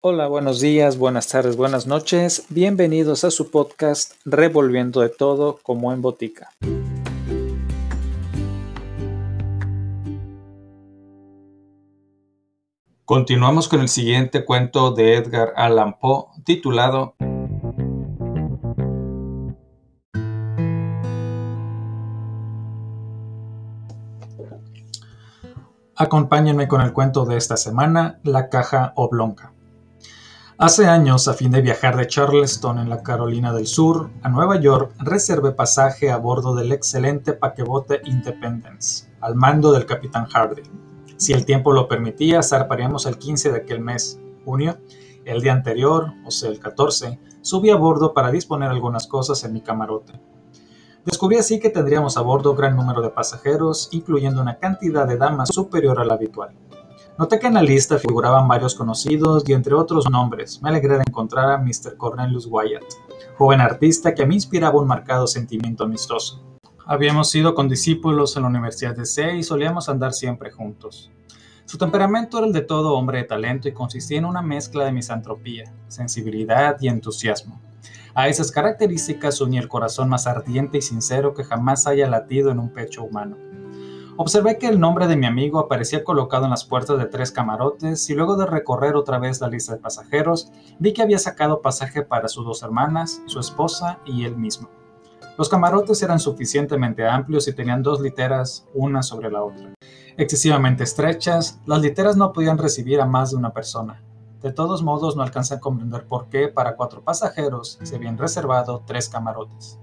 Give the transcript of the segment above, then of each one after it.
Hola, buenos días, buenas tardes, buenas noches. Bienvenidos a su podcast Revolviendo de todo como en botica. Continuamos con el siguiente cuento de Edgar Allan Poe titulado Acompáñenme con el cuento de esta semana, La caja oblonga. Hace años, a fin de viajar de Charleston en la Carolina del Sur a Nueva York, reservé pasaje a bordo del excelente paquebote Independence, al mando del capitán Hardy. Si el tiempo lo permitía, zarparíamos el 15 de aquel mes, junio. El día anterior, o sea, el 14, subí a bordo para disponer algunas cosas en mi camarote. Descubrí así que tendríamos a bordo gran número de pasajeros, incluyendo una cantidad de damas superior a la habitual. Noté que en la lista figuraban varios conocidos y entre otros nombres me alegré de encontrar a Mr. Cornelius Wyatt, joven artista que me inspiraba un marcado sentimiento amistoso. Habíamos sido condiscípulos en la Universidad de C y solíamos andar siempre juntos. Su temperamento era el de todo hombre de talento y consistía en una mezcla de misantropía, sensibilidad y entusiasmo. A esas características unía el corazón más ardiente y sincero que jamás haya latido en un pecho humano. Observé que el nombre de mi amigo aparecía colocado en las puertas de tres camarotes y luego de recorrer otra vez la lista de pasajeros, vi que había sacado pasaje para sus dos hermanas, su esposa y él mismo. Los camarotes eran suficientemente amplios y tenían dos literas una sobre la otra. Excesivamente estrechas, las literas no podían recibir a más de una persona. De todos modos, no alcancé a comprender por qué para cuatro pasajeros se habían reservado tres camarotes.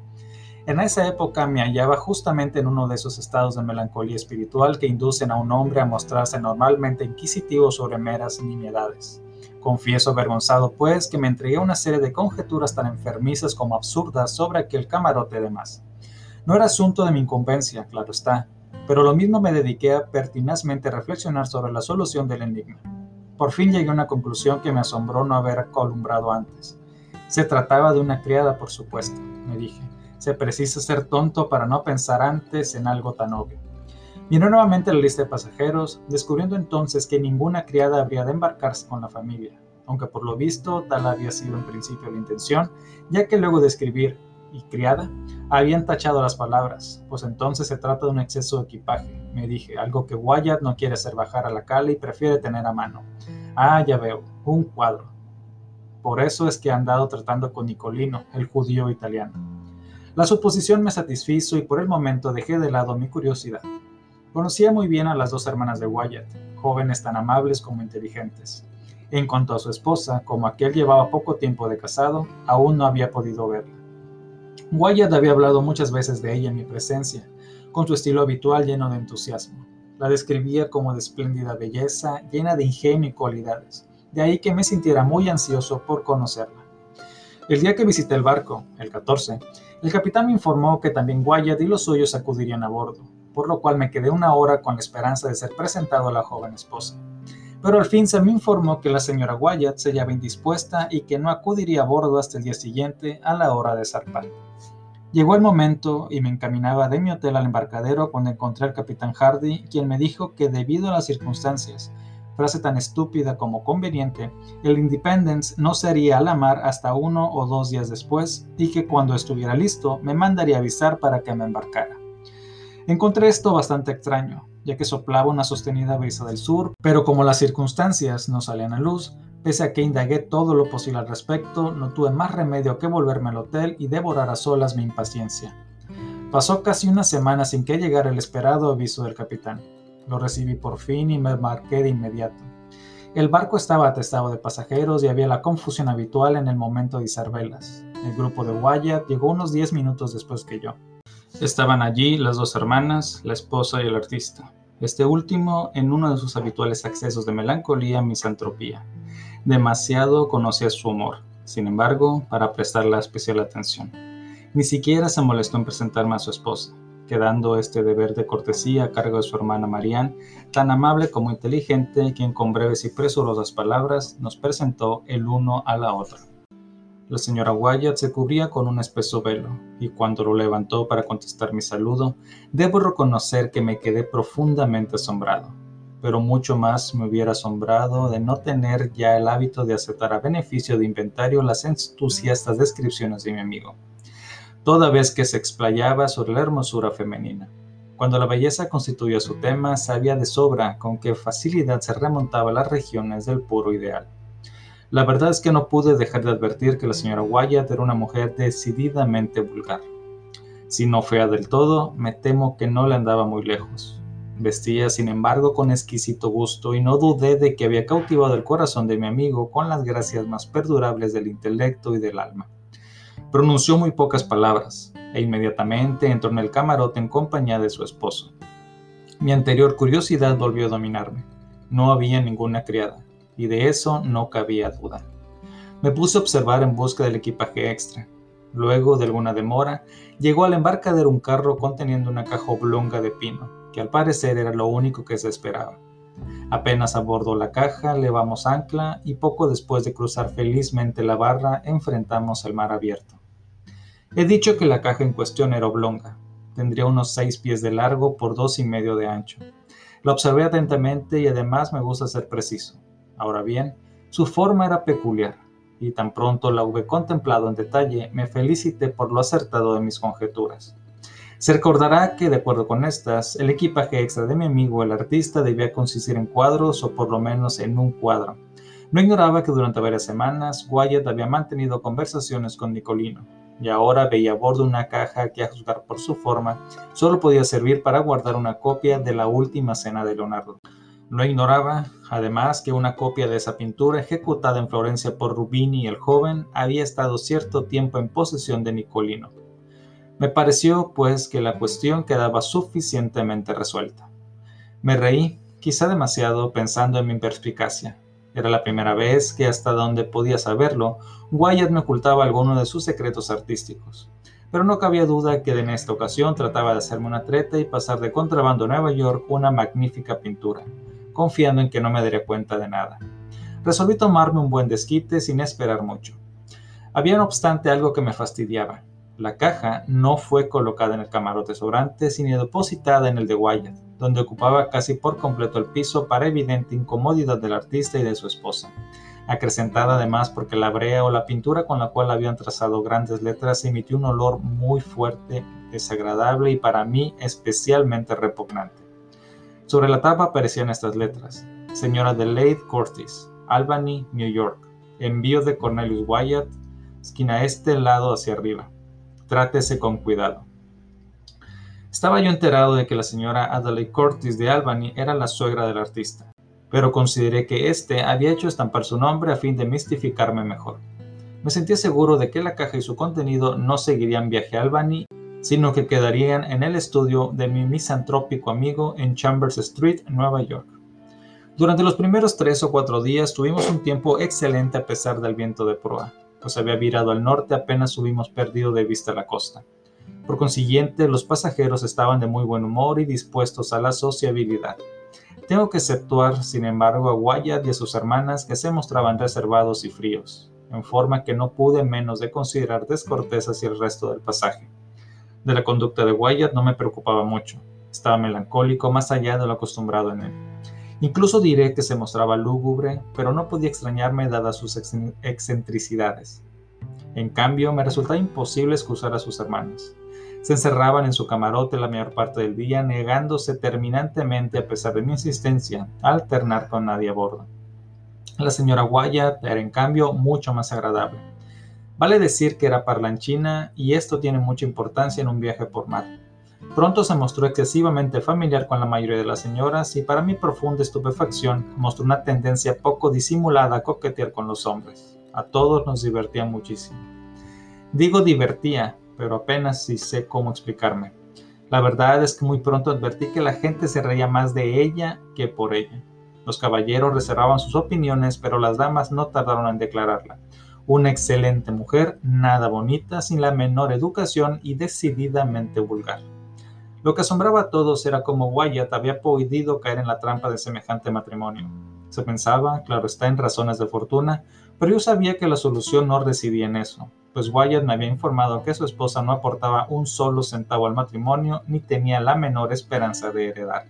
En esa época me hallaba justamente en uno de esos estados de melancolía espiritual que inducen a un hombre a mostrarse normalmente inquisitivo sobre meras nimiedades. Confieso avergonzado, pues, que me entregué a una serie de conjeturas tan enfermizas como absurdas sobre aquel camarote de más. No era asunto de mi incumbencia, claro está, pero lo mismo me dediqué a pertinazmente reflexionar sobre la solución del enigma. Por fin llegué a una conclusión que me asombró no haber columbrado antes. Se trataba de una criada, por supuesto, me dije se precisa ser tonto para no pensar antes en algo tan obvio. Miró nuevamente la lista de pasajeros, descubriendo entonces que ninguna criada habría de embarcarse con la familia, aunque por lo visto tal había sido en principio la intención, ya que luego de escribir y criada habían tachado las palabras, pues entonces se trata de un exceso de equipaje, me dije, algo que Wyatt no quiere hacer bajar a la cala y prefiere tener a mano. Ah, ya veo, un cuadro. Por eso es que han andado tratando con Nicolino, el judío italiano. La suposición me satisfizo y por el momento dejé de lado mi curiosidad. Conocía muy bien a las dos hermanas de Wyatt, jóvenes tan amables como inteligentes. En cuanto a su esposa, como aquel llevaba poco tiempo de casado, aún no había podido verla. Wyatt había hablado muchas veces de ella en mi presencia, con su estilo habitual lleno de entusiasmo. La describía como de espléndida belleza, llena de ingenio y cualidades, de ahí que me sintiera muy ansioso por conocerla. El día que visité el barco, el 14, el capitán me informó que también Wyatt y los suyos acudirían a bordo, por lo cual me quedé una hora con la esperanza de ser presentado a la joven esposa. Pero al fin se me informó que la señora Wyatt se hallaba indispuesta y que no acudiría a bordo hasta el día siguiente a la hora de zarpar. Llegó el momento y me encaminaba de mi hotel al embarcadero cuando encontré al capitán Hardy, quien me dijo que debido a las circunstancias frase tan estúpida como conveniente, el Independence no sería a la mar hasta uno o dos días después y que cuando estuviera listo me mandaría avisar para que me embarcara. Encontré esto bastante extraño, ya que soplaba una sostenida brisa del sur, pero como las circunstancias no salían a luz, pese a que indagué todo lo posible al respecto, no tuve más remedio que volverme al hotel y devorar a solas mi impaciencia. Pasó casi una semana sin que llegara el esperado aviso del capitán. Lo recibí por fin y me marqué de inmediato. El barco estaba atestado de pasajeros y había la confusión habitual en el momento de izar velas. El grupo de Wyatt llegó unos 10 minutos después que yo. Estaban allí las dos hermanas, la esposa y el artista. Este último en uno de sus habituales accesos de melancolía y misantropía. Demasiado conocía su humor, sin embargo, para prestarle especial atención. Ni siquiera se molestó en presentarme a su esposa quedando este deber de cortesía a cargo de su hermana Marianne, tan amable como inteligente, quien con breves y presurosas palabras nos presentó el uno a la otra. La señora Wyatt se cubría con un espeso velo, y cuando lo levantó para contestar mi saludo, debo reconocer que me quedé profundamente asombrado. pero mucho más me hubiera asombrado de no tener ya el hábito de aceptar a beneficio de inventario las entusiastas descripciones de mi amigo, toda vez que se explayaba sobre la hermosura femenina. Cuando la belleza constituía su tema, sabía de sobra con qué facilidad se remontaba a las regiones del puro ideal. La verdad es que no pude dejar de advertir que la señora Wyatt era una mujer decididamente vulgar. Si no fea del todo, me temo que no le andaba muy lejos. Vestía, sin embargo, con exquisito gusto y no dudé de que había cautivado el corazón de mi amigo con las gracias más perdurables del intelecto y del alma. Pronunció muy pocas palabras e inmediatamente entró en el camarote en compañía de su esposo. Mi anterior curiosidad volvió a dominarme. No había ninguna criada, y de eso no cabía duda. Me puse a observar en busca del equipaje extra. Luego de alguna demora, llegó al embarcadero un carro conteniendo una caja oblonga de pino que al parecer era lo único que se esperaba. Apenas abordó la caja, levamos ancla y poco después de cruzar felizmente la barra enfrentamos el mar abierto. He dicho que la caja en cuestión era oblonga. Tendría unos seis pies de largo por dos y medio de ancho. La observé atentamente y además me gusta ser preciso. Ahora bien, su forma era peculiar, y tan pronto la hube contemplado en detalle, me felicité por lo acertado de mis conjeturas. Se recordará que, de acuerdo con estas, el equipaje extra de mi amigo el artista debía consistir en cuadros o por lo menos en un cuadro. No ignoraba que durante varias semanas Wyatt había mantenido conversaciones con Nicolino, y ahora veía a bordo una caja que, a juzgar por su forma, solo podía servir para guardar una copia de la última cena de Leonardo. No ignoraba, además, que una copia de esa pintura, ejecutada en Florencia por Rubini el joven, había estado cierto tiempo en posesión de Nicolino me pareció, pues, que la cuestión quedaba suficientemente resuelta. Me reí, quizá demasiado, pensando en mi perspicacia. Era la primera vez que, hasta donde podía saberlo, Wyatt me ocultaba alguno de sus secretos artísticos. Pero no cabía duda que en esta ocasión trataba de hacerme una treta y pasar de contrabando a Nueva York una magnífica pintura, confiando en que no me daría cuenta de nada. Resolví tomarme un buen desquite sin esperar mucho. Había no obstante algo que me fastidiaba. La caja no fue colocada en el camarote sobrante, sino depositada en el de Wyatt, donde ocupaba casi por completo el piso para evidente incomodidad del artista y de su esposa, acrecentada además porque la brea o la pintura con la cual habían trazado grandes letras emitió un olor muy fuerte, desagradable y para mí especialmente repugnante. Sobre la tapa aparecían estas letras: Señora Adelaide Curtis, Albany, New York. Envío de Cornelius Wyatt, esquina este, lado hacia arriba. Trátese con cuidado. Estaba yo enterado de que la señora Adelaide Curtis de Albany era la suegra del artista, pero consideré que éste había hecho estampar su nombre a fin de mistificarme mejor. Me sentía seguro de que la caja y su contenido no seguirían viaje a Albany, sino que quedarían en el estudio de mi misantrópico amigo en Chambers Street, Nueva York. Durante los primeros tres o cuatro días tuvimos un tiempo excelente a pesar del viento de proa pues había virado al norte apenas hubimos perdido de vista la costa. Por consiguiente, los pasajeros estaban de muy buen humor y dispuestos a la sociabilidad. Tengo que exceptuar, sin embargo, a Wyatt y a sus hermanas que se mostraban reservados y fríos, en forma que no pude menos de considerar descortés hacia el resto del pasaje. De la conducta de Wyatt no me preocupaba mucho. Estaba melancólico más allá de lo acostumbrado en él. Incluso diré que se mostraba lúgubre, pero no podía extrañarme dadas sus excentricidades. En cambio, me resultaba imposible excusar a sus hermanos. Se encerraban en su camarote la mayor parte del día, negándose terminantemente, a pesar de mi insistencia, a alternar con nadie a bordo. La señora Wyatt era, en cambio, mucho más agradable. Vale decir que era parlanchina, y esto tiene mucha importancia en un viaje por mar. Pronto se mostró excesivamente familiar con la mayoría de las señoras y para mi profunda estupefacción mostró una tendencia poco disimulada a coquetear con los hombres. A todos nos divertía muchísimo. Digo divertía, pero apenas si sé cómo explicarme. La verdad es que muy pronto advertí que la gente se reía más de ella que por ella. Los caballeros reservaban sus opiniones, pero las damas no tardaron en declararla. Una excelente mujer, nada bonita, sin la menor educación y decididamente vulgar. Lo que asombraba a todos era cómo Wyatt había podido caer en la trampa de semejante matrimonio. Se pensaba, claro está, en razones de fortuna, pero yo sabía que la solución no residía en eso, pues Wyatt me había informado que su esposa no aportaba un solo centavo al matrimonio ni tenía la menor esperanza de heredar.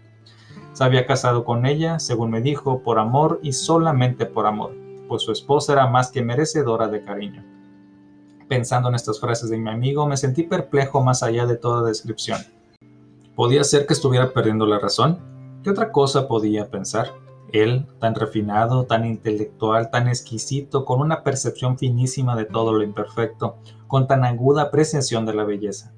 Se había casado con ella, según me dijo, por amor y solamente por amor, pues su esposa era más que merecedora de cariño. Pensando en estas frases de mi amigo, me sentí perplejo más allá de toda descripción. ¿Podía ser que estuviera perdiendo la razón? ¿Qué otra cosa podía pensar? Él, tan refinado, tan intelectual, tan exquisito, con una percepción finísima de todo lo imperfecto, con tan aguda apreciación de la belleza.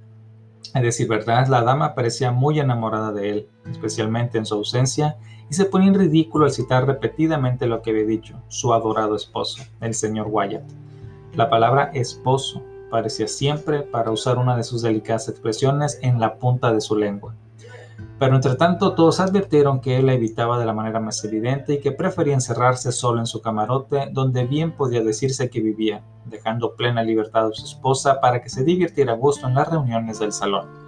A decir verdad, la dama parecía muy enamorada de él, especialmente en su ausencia, y se ponía en ridículo al citar repetidamente lo que había dicho, su adorado esposo, el señor Wyatt. La palabra esposo parecía siempre, para usar una de sus delicadas expresiones, en la punta de su lengua. Pero entre tanto todos advirtieron que él la evitaba de la manera más evidente y que prefería encerrarse solo en su camarote, donde bien podía decirse que vivía, dejando plena libertad a su esposa para que se divirtiera a gusto en las reuniones del salón.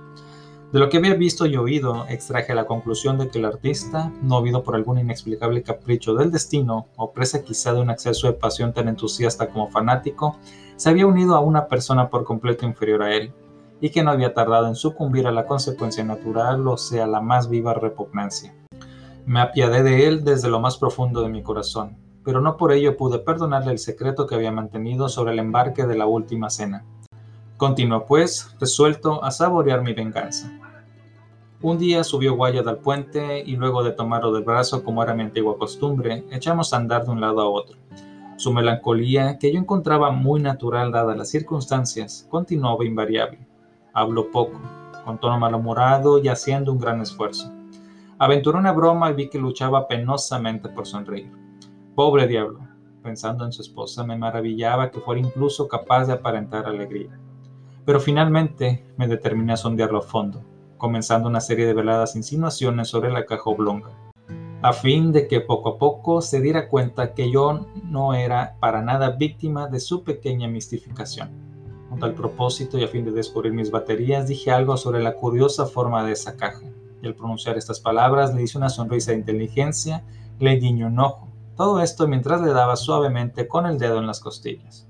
De lo que había visto y oído, extraje la conclusión de que el artista, movido por algún inexplicable capricho del destino, o presa quizá de un exceso de pasión tan entusiasta como fanático, se había unido a una persona por completo inferior a él, y que no había tardado en sucumbir a la consecuencia natural, o sea, la más viva repugnancia. Me apiadé de él desde lo más profundo de mi corazón, pero no por ello pude perdonarle el secreto que había mantenido sobre el embarque de la última cena. Continuó, pues, resuelto a saborear mi venganza. Un día subió Wyatt al puente y luego de tomarlo del brazo, como era mi antigua costumbre, echamos a andar de un lado a otro. Su melancolía, que yo encontraba muy natural dadas las circunstancias, continuaba invariable. Habló poco, con tono malhumorado y haciendo un gran esfuerzo. Aventuró una broma y vi que luchaba penosamente por sonreír. Pobre diablo, pensando en su esposa, me maravillaba que fuera incluso capaz de aparentar alegría. Pero finalmente me determiné a sondearlo a fondo, comenzando una serie de veladas insinuaciones sobre la caja oblonga, a fin de que poco a poco se diera cuenta que yo no era para nada víctima de su pequeña mistificación. Con tal propósito y a fin de descubrir mis baterías, dije algo sobre la curiosa forma de esa caja. Y al pronunciar estas palabras le hice una sonrisa de inteligencia, le guiñó un ojo. Todo esto mientras le daba suavemente con el dedo en las costillas.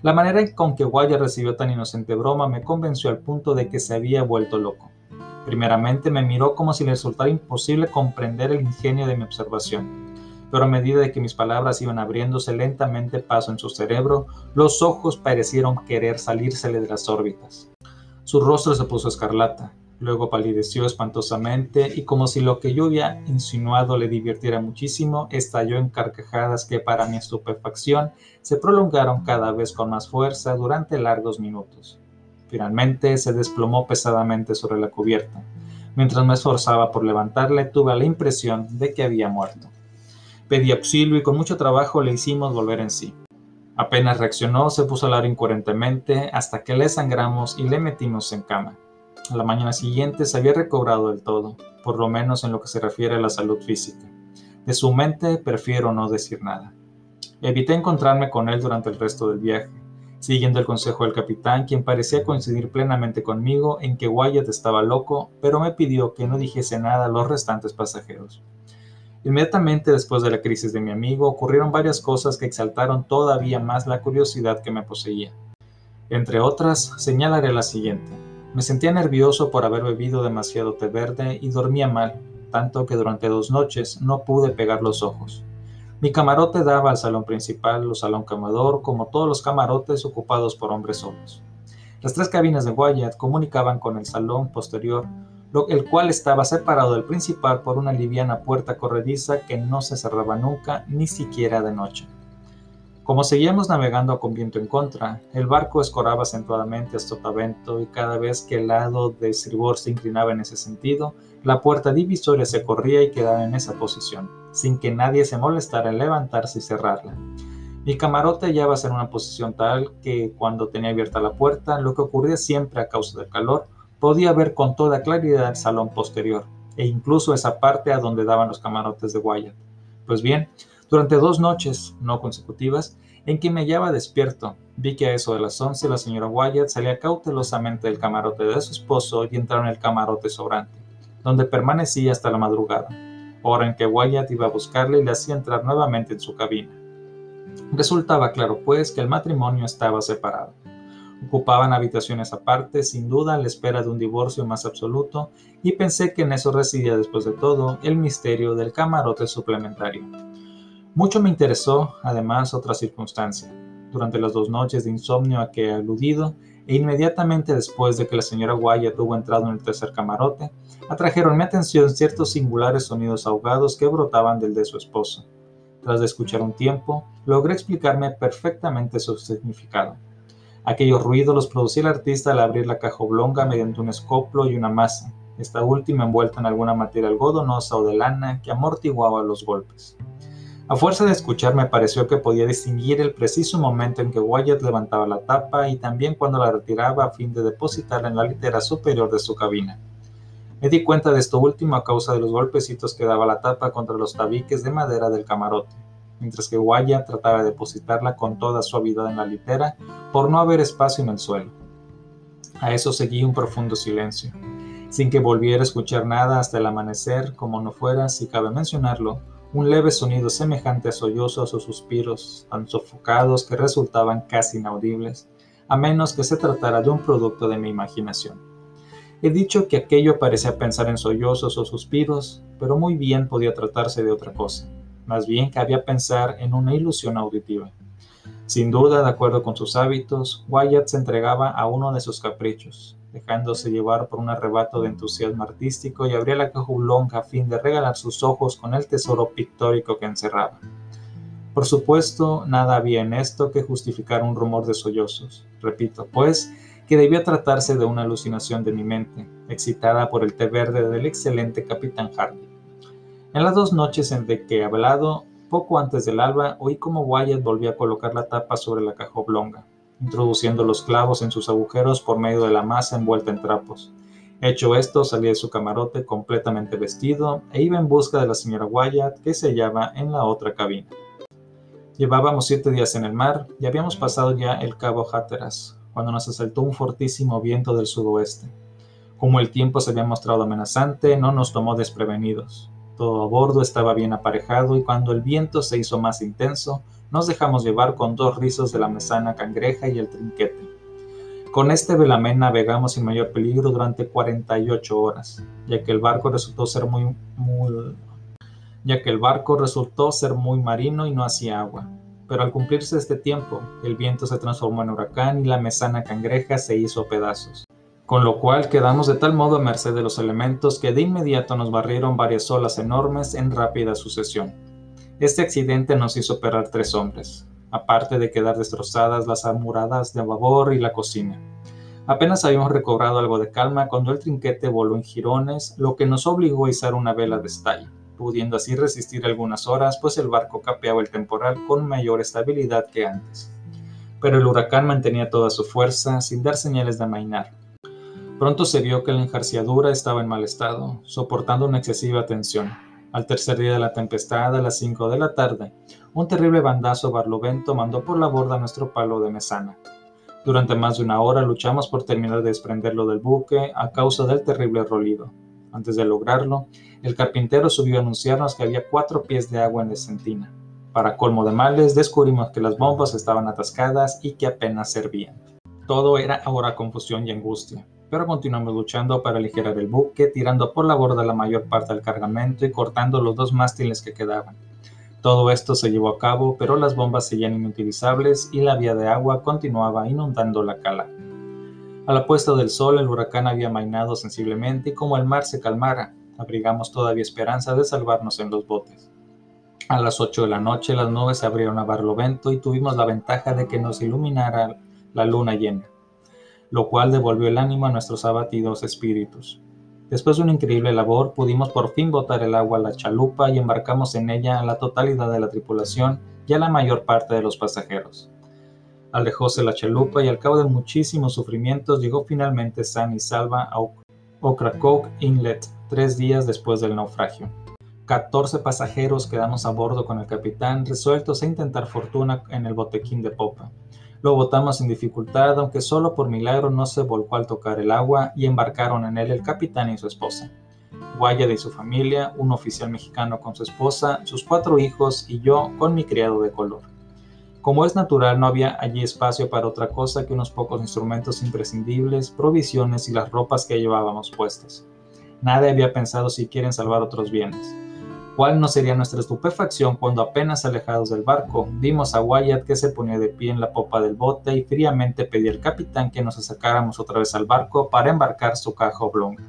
La manera con que Guaya recibió tan inocente broma me convenció al punto de que se había vuelto loco. Primeramente me miró como si le resultara imposible comprender el ingenio de mi observación pero a medida de que mis palabras iban abriéndose lentamente paso en su cerebro, los ojos parecieron querer salírsele de las órbitas. Su rostro se puso escarlata, luego palideció espantosamente y como si lo que yo había insinuado le divirtiera muchísimo, estalló en carcajadas que para mi estupefacción se prolongaron cada vez con más fuerza durante largos minutos. Finalmente se desplomó pesadamente sobre la cubierta. Mientras me esforzaba por levantarle, tuve la impresión de que había muerto. Pedí auxilio y con mucho trabajo le hicimos volver en sí. Apenas reaccionó, se puso a hablar incoherentemente hasta que le sangramos y le metimos en cama. A la mañana siguiente se había recobrado del todo, por lo menos en lo que se refiere a la salud física. De su mente prefiero no decir nada. Evité encontrarme con él durante el resto del viaje, siguiendo el consejo del capitán, quien parecía coincidir plenamente conmigo en que Wyatt estaba loco, pero me pidió que no dijese nada a los restantes pasajeros. Inmediatamente después de la crisis de mi amigo ocurrieron varias cosas que exaltaron todavía más la curiosidad que me poseía. Entre otras, señalaré la siguiente. Me sentía nervioso por haber bebido demasiado té verde y dormía mal, tanto que durante dos noches no pude pegar los ojos. Mi camarote daba al salón principal o salón camador, como todos los camarotes ocupados por hombres solos. Las tres cabinas de Wyatt comunicaban con el salón posterior, el cual estaba separado del principal por una liviana puerta corrediza que no se cerraba nunca, ni siquiera de noche. Como seguíamos navegando con viento en contra, el barco escoraba acentuadamente a sotavento y cada vez que el lado de estribor se inclinaba en ese sentido, la puerta divisoria se corría y quedaba en esa posición, sin que nadie se molestara en levantarse y cerrarla. Mi camarote hallaba en una posición tal que cuando tenía abierta la puerta, lo que ocurría siempre a causa del calor, podía ver con toda claridad el salón posterior, e incluso esa parte a donde daban los camarotes de Wyatt. Pues bien, durante dos noches, no consecutivas, en que me hallaba despierto, vi que a eso de las once la señora Wyatt salía cautelosamente del camarote de su esposo y entraba en el camarote sobrante, donde permanecía hasta la madrugada, hora en que Wyatt iba a buscarle y le hacía entrar nuevamente en su cabina. Resultaba claro, pues, que el matrimonio estaba separado. Ocupaban habitaciones aparte, sin duda a la espera de un divorcio más absoluto, y pensé que en eso residía después de todo el misterio del camarote suplementario. Mucho me interesó, además, otra circunstancia. Durante las dos noches de insomnio a que he aludido, e inmediatamente después de que la señora Wyatt hubo entrado en el tercer camarote, atrajeron mi atención ciertos singulares sonidos ahogados que brotaban del de su esposo. Tras de escuchar un tiempo, logré explicarme perfectamente su significado. Aquellos ruidos los producía el artista al abrir la caja oblonga mediante un escoplo y una masa, esta última envuelta en alguna materia algodonosa o de lana que amortiguaba los golpes. A fuerza de escuchar me pareció que podía distinguir el preciso momento en que Wyatt levantaba la tapa y también cuando la retiraba a fin de depositarla en la litera superior de su cabina. Me di cuenta de esto último a causa de los golpecitos que daba la tapa contra los tabiques de madera del camarote, mientras que Wyatt trataba de depositarla con toda suavidad en la litera por no haber espacio en el suelo. A eso seguí un profundo silencio, sin que volviera a escuchar nada hasta el amanecer, como no fuera, si cabe mencionarlo, un leve sonido semejante a sollozos o suspiros tan sofocados que resultaban casi inaudibles, a menos que se tratara de un producto de mi imaginación. He dicho que aquello parecía pensar en sollozos o suspiros, pero muy bien podía tratarse de otra cosa, más bien cabía pensar en una ilusión auditiva. Sin duda, de acuerdo con sus hábitos, Wyatt se entregaba a uno de sus caprichos, dejándose llevar por un arrebato de entusiasmo artístico y abría la caja oblonga a fin de regalar sus ojos con el tesoro pictórico que encerraba. Por supuesto, nada había en esto que justificar un rumor de sollozos. Repito, pues, que debía tratarse de una alucinación de mi mente, excitada por el té verde del excelente capitán Hardy. En las dos noches en que he hablado, poco antes del alba, oí como Wyatt volvía a colocar la tapa sobre la caja oblonga introduciendo los clavos en sus agujeros por medio de la masa envuelta en trapos. Hecho esto, salí de su camarote completamente vestido e iba en busca de la señora Wyatt, que se hallaba en la otra cabina. Llevábamos siete días en el mar y habíamos pasado ya el cabo Hatteras, cuando nos asaltó un fortísimo viento del sudoeste. Como el tiempo se había mostrado amenazante, no nos tomó desprevenidos. A bordo estaba bien aparejado y cuando el viento se hizo más intenso, nos dejamos llevar con dos rizos de la mesana cangreja y el trinquete. Con este velamen navegamos sin mayor peligro durante 48 horas, ya que el barco resultó ser muy, muy, ya que el barco resultó ser muy marino y no hacía agua. Pero al cumplirse este tiempo, el viento se transformó en huracán y la mesana cangreja se hizo pedazos, con lo cual quedamos de tal modo a merced de los elementos que de inmediato nos barrieron varias olas enormes en rápida sucesión. Este accidente nos hizo operar tres hombres, aparte de quedar destrozadas las amuradas de babor y la cocina. Apenas habíamos recobrado algo de calma cuando el trinquete voló en jirones, lo que nos obligó a izar una vela de estalla, pudiendo así resistir algunas horas, pues el barco capeaba el temporal con mayor estabilidad que antes. Pero el huracán mantenía toda su fuerza sin dar señales de amainar. Pronto se vio que la enjarciadura estaba en mal estado, soportando una excesiva tensión, al tercer día de la tempestad, a las cinco de la tarde, un terrible bandazo barlovento mandó por la borda nuestro palo de mesana. Durante más de una hora luchamos por terminar de desprenderlo del buque a causa del terrible rolido. Antes de lograrlo, el carpintero subió a anunciarnos que había cuatro pies de agua en la sentina. Para colmo de males, descubrimos que las bombas estaban atascadas y que apenas servían. Todo era ahora confusión y angustia pero continuamos luchando para aligerar el buque, tirando por la borda la mayor parte del cargamento y cortando los dos mástiles que quedaban. Todo esto se llevó a cabo, pero las bombas seguían inutilizables y la vía de agua continuaba inundando la cala. A la puesta del sol el huracán había mainado sensiblemente y como el mar se calmara, abrigamos todavía esperanza de salvarnos en los botes. A las ocho de la noche las nubes se abrieron a barlovento y tuvimos la ventaja de que nos iluminara la luna llena lo cual devolvió el ánimo a nuestros abatidos espíritus. Después de una increíble labor, pudimos por fin botar el agua a la chalupa y embarcamos en ella a la totalidad de la tripulación y a la mayor parte de los pasajeros. Alejóse la chalupa y al cabo de muchísimos sufrimientos llegó finalmente san y salva a Ocracoke Inlet tres días después del naufragio. Catorce pasajeros quedamos a bordo con el capitán, resueltos a intentar fortuna en el botequín de popa. Lo botamos sin dificultad, aunque solo por milagro no se volcó al tocar el agua y embarcaron en él el capitán y su esposa. Guaya y su familia, un oficial mexicano con su esposa, sus cuatro hijos y yo con mi criado de color. Como es natural, no había allí espacio para otra cosa que unos pocos instrumentos imprescindibles, provisiones y las ropas que llevábamos puestas. Nadie había pensado siquiera en salvar otros bienes. ¿Cuál no sería nuestra estupefacción cuando apenas alejados del barco vimos a Wyatt que se ponía de pie en la popa del bote y fríamente pedía al capitán que nos sacáramos otra vez al barco para embarcar su caja oblonga?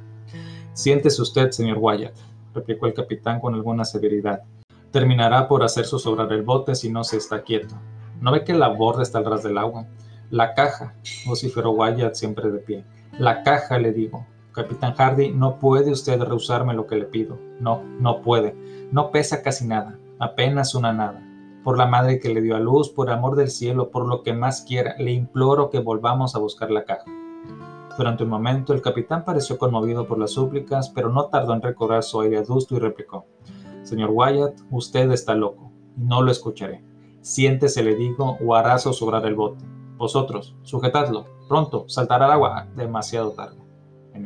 Siéntese usted, señor Wyatt, replicó el capitán con alguna severidad. Terminará por hacer sobrar el bote si no se está quieto. ¿No ve que la borda está al ras del agua? La caja, vociferó Wyatt siempre de pie. La caja, le digo. Capitán Hardy, no puede usted rehusarme lo que le pido. No, no puede. No pesa casi nada, apenas una nada. Por la madre que le dio a luz, por amor del cielo, por lo que más quiera, le imploro que volvamos a buscar la caja. Durante un momento el capitán pareció conmovido por las súplicas, pero no tardó en recobrar su aire adusto y replicó, Señor Wyatt, usted está loco, no lo escucharé. Siéntese, le digo, o hará sobrar el bote. Vosotros, sujetadlo, pronto, saltará al agua, demasiado tarde.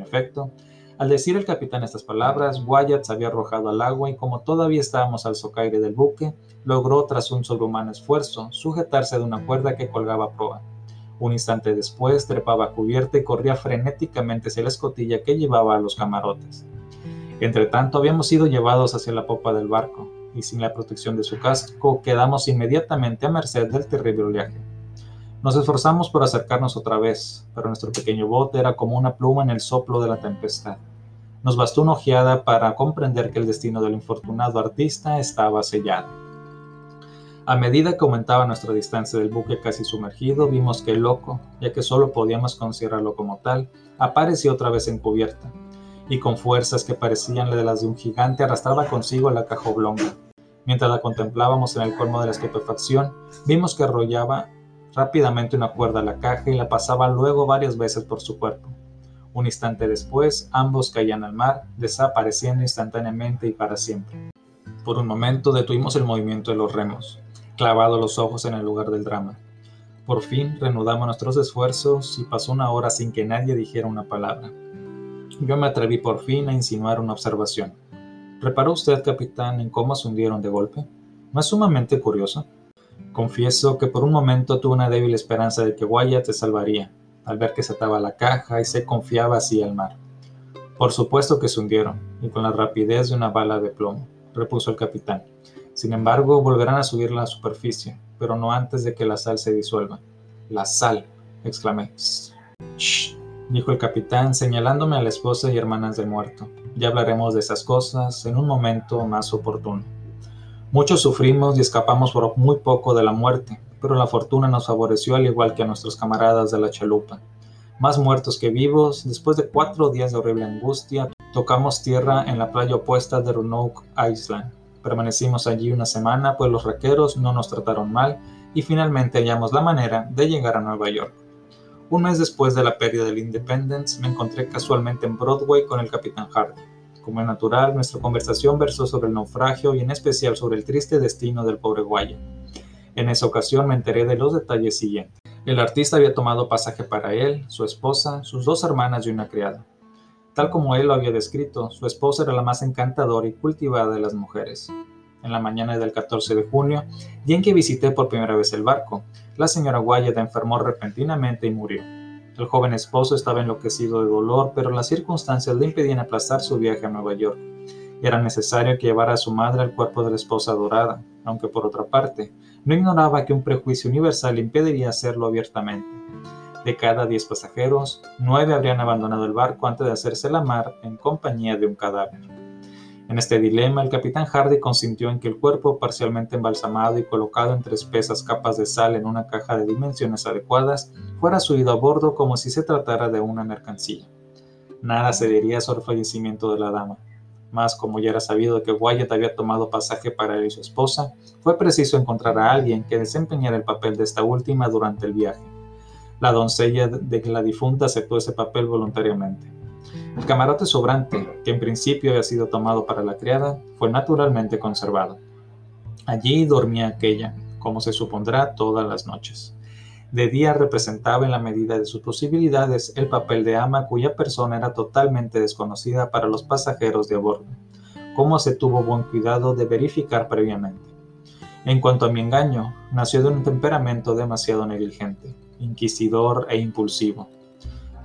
Efecto, al decir el capitán estas palabras, Wyatt se había arrojado al agua y como todavía estábamos al socaire del buque, logró tras un sobrehumano esfuerzo sujetarse de una cuerda que colgaba a proa. Un instante después trepaba a cubierta y corría frenéticamente hacia la escotilla que llevaba a los camarotes. Entretanto, habíamos sido llevados hacia la popa del barco, y sin la protección de su casco quedamos inmediatamente a merced del terrible oleaje. Nos esforzamos por acercarnos otra vez, pero nuestro pequeño bote era como una pluma en el soplo de la tempestad. Nos bastó una ojeada para comprender que el destino del infortunado artista estaba sellado. A medida que aumentaba nuestra distancia del buque casi sumergido, vimos que el loco, ya que solo podíamos considerarlo como tal, apareció otra vez en cubierta, y con fuerzas que parecían las de un gigante arrastraba consigo la caja oblonga. Mientras la contemplábamos en el colmo de la estupefacción, vimos que arrollaba rápidamente una cuerda a la caja y la pasaba luego varias veces por su cuerpo. Un instante después, ambos caían al mar, desapareciendo instantáneamente y para siempre. Por un momento detuvimos el movimiento de los remos, clavados los ojos en el lugar del drama. Por fin reanudamos nuestros esfuerzos y pasó una hora sin que nadie dijera una palabra. Yo me atreví por fin a insinuar una observación. ¿Reparó usted, capitán, en cómo se hundieron de golpe? ¿No es sumamente curioso? Confieso que por un momento tuve una débil esperanza de que Wyatt te salvaría, al ver que se ataba la caja y se confiaba así al mar. Por supuesto que se hundieron, y con la rapidez de una bala de plomo, repuso el capitán. Sin embargo, volverán a subir la superficie, pero no antes de que la sal se disuelva. La sal, exclamé. Shh, dijo el capitán, señalándome a la esposa y hermanas del muerto. Ya hablaremos de esas cosas en un momento más oportuno. Muchos sufrimos y escapamos por muy poco de la muerte, pero la fortuna nos favoreció al igual que a nuestros camaradas de la chalupa. Más muertos que vivos, después de cuatro días de horrible angustia, tocamos tierra en la playa opuesta de Roanoke Island. Permanecimos allí una semana, pues los raqueros no nos trataron mal y finalmente hallamos la manera de llegar a Nueva York. Un mes después de la pérdida del Independence, me encontré casualmente en Broadway con el capitán Hardy. Como es natural, nuestra conversación versó sobre el naufragio y en especial sobre el triste destino del pobre Guaya. En esa ocasión me enteré de los detalles siguientes. El artista había tomado pasaje para él, su esposa, sus dos hermanas y una criada. Tal como él lo había descrito, su esposa era la más encantadora y cultivada de las mujeres. En la mañana del 14 de junio, día en que visité por primera vez el barco, la señora Wyatt enfermó repentinamente y murió. El joven esposo estaba enloquecido de dolor, pero las circunstancias le impedían aplazar su viaje a Nueva York. Era necesario que llevara a su madre al cuerpo de la esposa adorada, aunque por otra parte, no ignoraba que un prejuicio universal impediría hacerlo abiertamente. De cada diez pasajeros, nueve habrían abandonado el barco antes de hacerse la mar en compañía de un cadáver. En este dilema, el capitán Hardy consintió en que el cuerpo parcialmente embalsamado y colocado entre espesas capas de sal en una caja de dimensiones adecuadas fuera subido a bordo como si se tratara de una mercancía. Nada se diría sobre el fallecimiento de la dama. Mas como ya era sabido que Wyatt había tomado pasaje para él y su esposa, fue preciso encontrar a alguien que desempeñara el papel de esta última durante el viaje. La doncella de la difunta aceptó ese papel voluntariamente. El camarote sobrante, que en principio había sido tomado para la criada, fue naturalmente conservado. Allí dormía aquella, como se supondrá, todas las noches. De día representaba en la medida de sus posibilidades el papel de ama cuya persona era totalmente desconocida para los pasajeros de a bordo, como se tuvo buen cuidado de verificar previamente. En cuanto a mi engaño, nació de un temperamento demasiado negligente, inquisidor e impulsivo.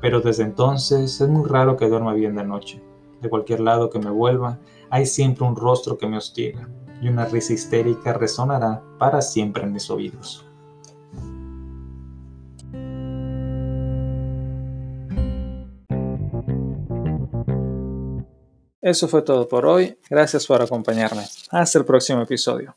Pero desde entonces es muy raro que duerma bien de noche. De cualquier lado que me vuelva, hay siempre un rostro que me hostiga, y una risa histérica resonará para siempre en mis oídos. Eso fue todo por hoy. Gracias por acompañarme. Hasta el próximo episodio.